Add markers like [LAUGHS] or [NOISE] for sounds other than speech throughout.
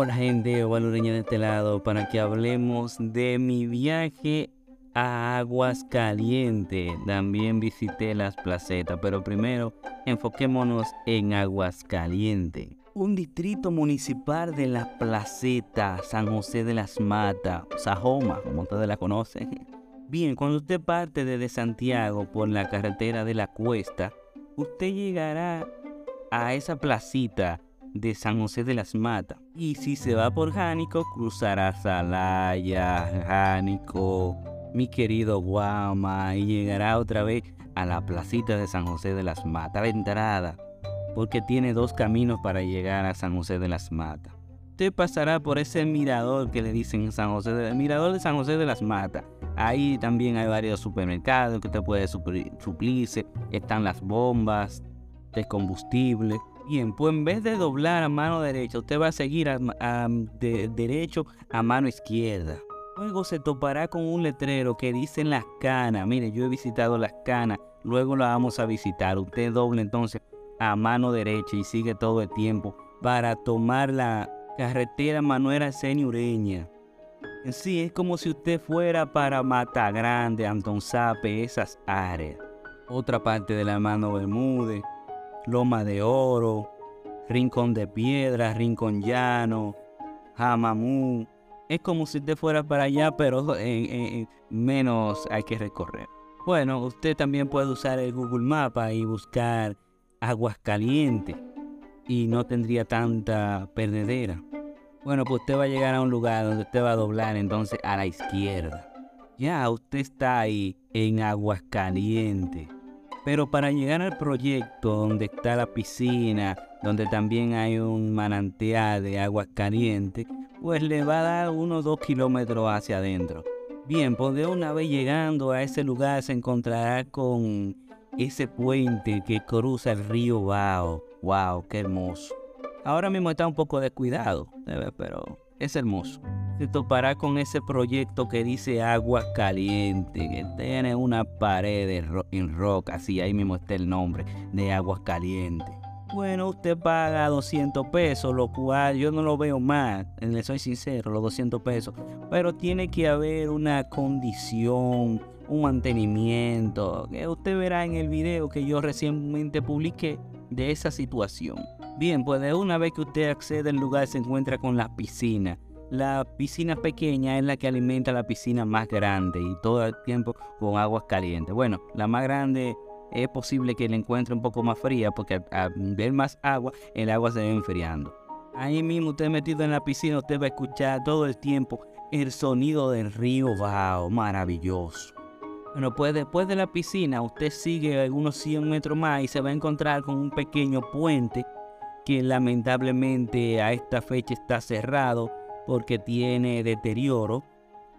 Hola gente, Valoreña de este lado para que hablemos de mi viaje a Aguas Calientes. También visité las placetas, pero primero enfoquémonos en Aguas Calientes. Un distrito municipal de la placeta San José de las Matas, Sajoma, como ustedes la conocen. Bien, cuando usted parte desde Santiago por la carretera de la Cuesta, usted llegará a esa placita de San José de las Matas. Y si se va por Jánico, cruzará Salaya, Jánico, mi querido Guama, y llegará otra vez a la placita de San José de las Matas, la entrada, porque tiene dos caminos para llegar a San José de las Matas. Usted pasará por ese mirador que le dicen San José de, mirador de San José de las Matas. Ahí también hay varios supermercados que usted puede suplirse. Están las bombas de combustible. Pues en vez de doblar a mano derecha, usted va a seguir de derecho a mano izquierda. Luego se topará con un letrero que dice Las Canas. Mire, yo he visitado Las Canas, luego la vamos a visitar. Usted doble entonces a mano derecha y sigue todo el tiempo para tomar la carretera Manuel Arsenio Ureña. Sí, es como si usted fuera para Mata Grande, Anton Sape, esas áreas. Otra parte de la mano Bermúdez. Loma de Oro, Rincón de Piedra, Rincón Llano, Jamamú. Es como si usted fuera para allá, pero menos hay que recorrer. Bueno, usted también puede usar el Google Mapa y buscar aguas calientes y no tendría tanta perdedera. Bueno, pues usted va a llegar a un lugar donde usted va a doblar entonces a la izquierda. Ya usted está ahí en aguas calientes. Pero para llegar al proyecto donde está la piscina, donde también hay un manantial de agua caliente, pues le va a dar unos dos kilómetros hacia adentro. Bien, pues de una vez llegando a ese lugar se encontrará con ese puente que cruza el río Bao. ¡Wow! ¡Qué hermoso! Ahora mismo está un poco descuidado, pero es hermoso se topará con ese proyecto que dice agua caliente, que tiene una pared en roca, así ahí mismo está el nombre de aguas calientes. Bueno, usted paga 200 pesos, lo cual yo no lo veo más, le soy sincero, los 200 pesos. Pero tiene que haber una condición, un mantenimiento, que usted verá en el video que yo recientemente publiqué de esa situación. Bien, pues de una vez que usted accede al lugar se encuentra con la piscina la piscina pequeña es la que alimenta la piscina más grande y todo el tiempo con aguas calientes. Bueno, la más grande es posible que la encuentre un poco más fría porque al, ver más agua, el agua se va enfriando. Ahí mismo usted metido en la piscina, usted va a escuchar todo el tiempo el sonido del río Bao, maravilloso. Bueno, pues después de la piscina, usted sigue algunos 100 metros más y se va a encontrar con un pequeño puente que lamentablemente a esta fecha está cerrado porque tiene deterioro,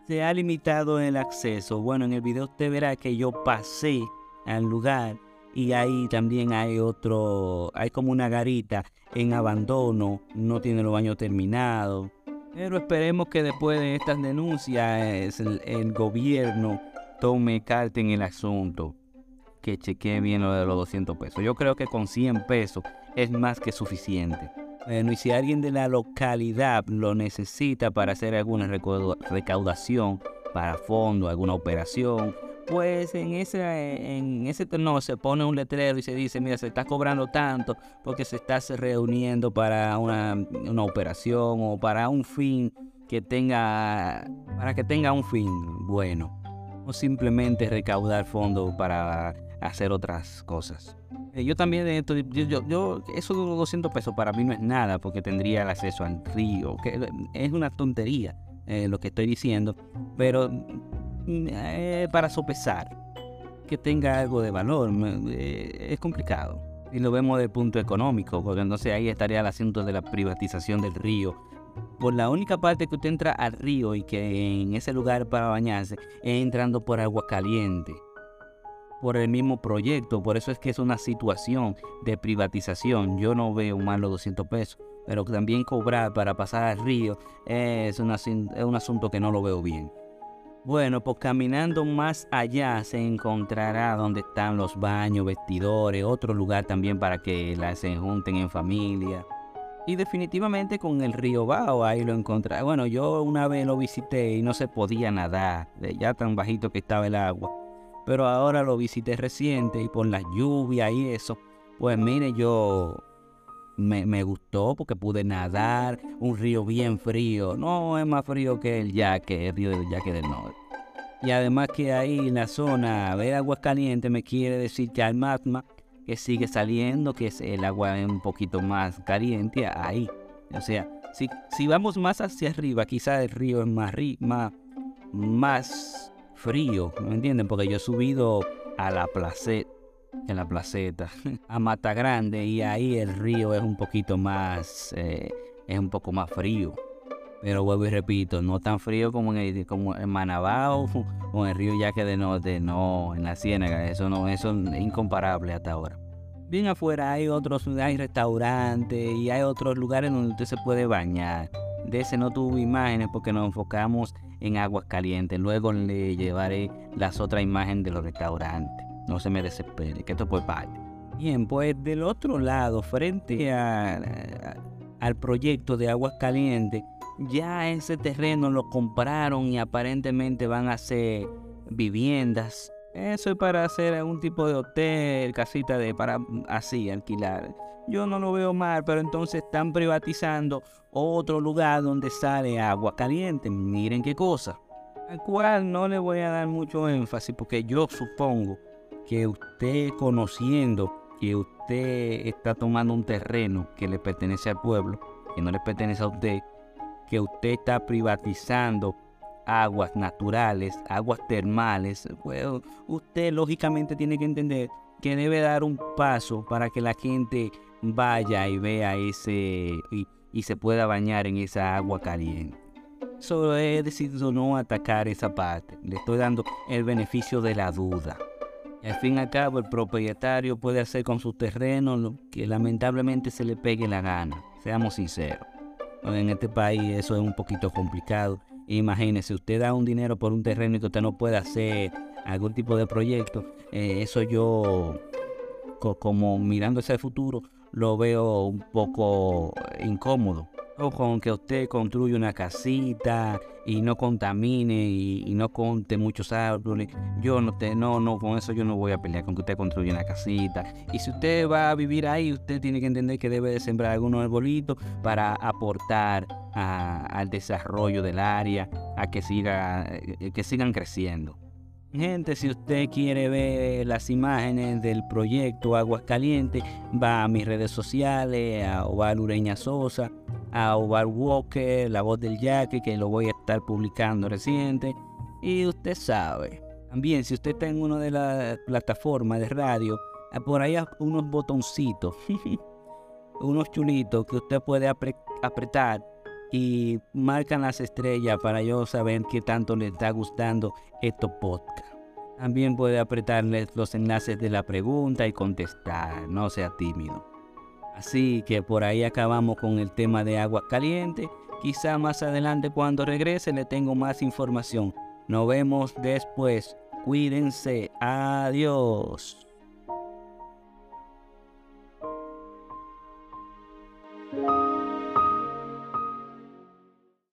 se ha limitado el acceso. Bueno, en el video usted verá que yo pasé al lugar y ahí también hay otro, hay como una garita en abandono, no tiene los baños terminados. Pero esperemos que después de estas denuncias el, gobierno tome carta en el asunto, que chequee bien lo de los 200 pesos. Yo creo que con 100 pesos es más que suficiente. Bueno, y si alguien de la localidad lo necesita para hacer alguna recaudación para fondo, alguna operación, pues en ese, en ese torneo se pone un letrero y se dice, mira, se está cobrando tanto porque se está reuniendo para una, una operación o para un fin que tenga, para que tenga un fin bueno, o simplemente recaudar fondos para hacer otras cosas. Eh, yo también, yo, yo, eso de los 200 pesos para mí no es nada porque tendría el acceso al río, que es una tontería eh, lo que estoy diciendo, pero mm, eh, para sopesar que tenga algo de valor es complicado. Y lo vemos desde el punto económico, porque entonces ahí estaría el asunto de la privatización del río. Por la única parte que usted entra al río y que en ese lugar para bañarse es entrando por agua caliente por el mismo proyecto. Por eso es que es una situación de privatización. Yo no veo mal los 200 pesos, pero también cobrar para pasar al río es, un asunto que no lo veo bien. Bueno, pues caminando más allá se encontrará donde están los baños, vestidores, otro lugar también para que la se junten en familia. Y definitivamente con el río Bao ahí lo encontré. Bueno, yo una vez lo visité y no se podía nadar, ya tan bajito que estaba el agua. Pero ahora lo visité reciente y por la lluvia y eso, pues mire, yo me, me, gustó porque pude nadar, un río bien frío. No es más frío que el Yaque, el río del Yaque del Norte. Y además que ahí en la zona de aguas calientes me quiere decir que hay magma que sigue saliendo, que es el agua un poquito más caliente ahí. O sea, si, si vamos más hacia arriba, quizás el río es más, más, más frío, ¿me entienden? Porque yo he subido a la placeta, en la placeta, [LAUGHS] a Mata Grande y ahí el río es un poquito más, eh, es un poco más frío. Pero vuelvo y repito, no tan frío como en, el, como en Manabao [LAUGHS] o en el río Yaque de Norte, no, en la Ciénaga, eso no, eso es incomparable hasta ahora. Bien afuera hay otros, hay restaurantes y hay otros lugares donde usted se puede bañar. De ese no tuve imágenes porque nos enfocamos en aguas calientes. Luego le llevaré las otras imágenes de los restaurantes. No se me desespere, que esto fue parte. Bien, pues del otro lado, frente al proyecto de aguas calientes, ya ese terreno lo compraron y aparentemente van a hacer viviendas. Eso es para hacer algún tipo de hotel, casita de para así alquilar. Yo no lo veo mal, pero entonces están privatizando otro lugar donde sale agua caliente. Miren qué cosa. Al cual no le voy a dar mucho énfasis porque yo supongo que usted conociendo que usted está tomando un terreno que le pertenece al pueblo, que no le pertenece a usted, que usted está privatizando aguas naturales, aguas termales, pues, usted lógicamente tiene que entender que debe dar un paso para que la gente vaya y vea ese y, se pueda bañar en esa agua caliente. Solo he decidido no atacar esa parte. Le estoy dando el beneficio de la duda. al fin y al cabo, el propietario puede hacer con su terreno lo que lamentablemente se le pegue la gana. Seamos sinceros. En este país eso es un poquito complicado. Imagínese, usted da un dinero por un terreno y que usted no puede hacer algún tipo de proyecto. Eh, eso yo, como mirando hacia futuro, lo veo un poco incómodo con que usted construya una casita y no contamine y, no conte muchos árboles. Yo no, te, no, no, con eso yo no voy a pelear con que usted construya una casita. Y si usted va a vivir ahí, usted tiene que entender que debe de sembrar algunos arbolitos para aportar al desarrollo del área, a que, siga, eh, que sigan creciendo. Gente, si usted quiere ver las imágenes del proyecto Aguas Calientes, va a mis redes sociales, a Oval Ureña Sosa, a Oval Walker, La Voz del Yaque, que lo voy a estar publicando reciente. Y usted sabe. También, si usted está en una de las plataformas de radio, ah, por ahí hay unos botoncitos, [LAUGHS] unos chulitos que usted puede apretar y marcan las estrellas para yo saber qué tanto le está gustando estos podcasts. También puede apretarle los enlaces de la pregunta y contestar, no sea tímido. Así que por ahí acabamos con el tema de agua caliente. Quizá más adelante cuando regrese le tengo más información. Nos vemos después. Cuídense. Adiós.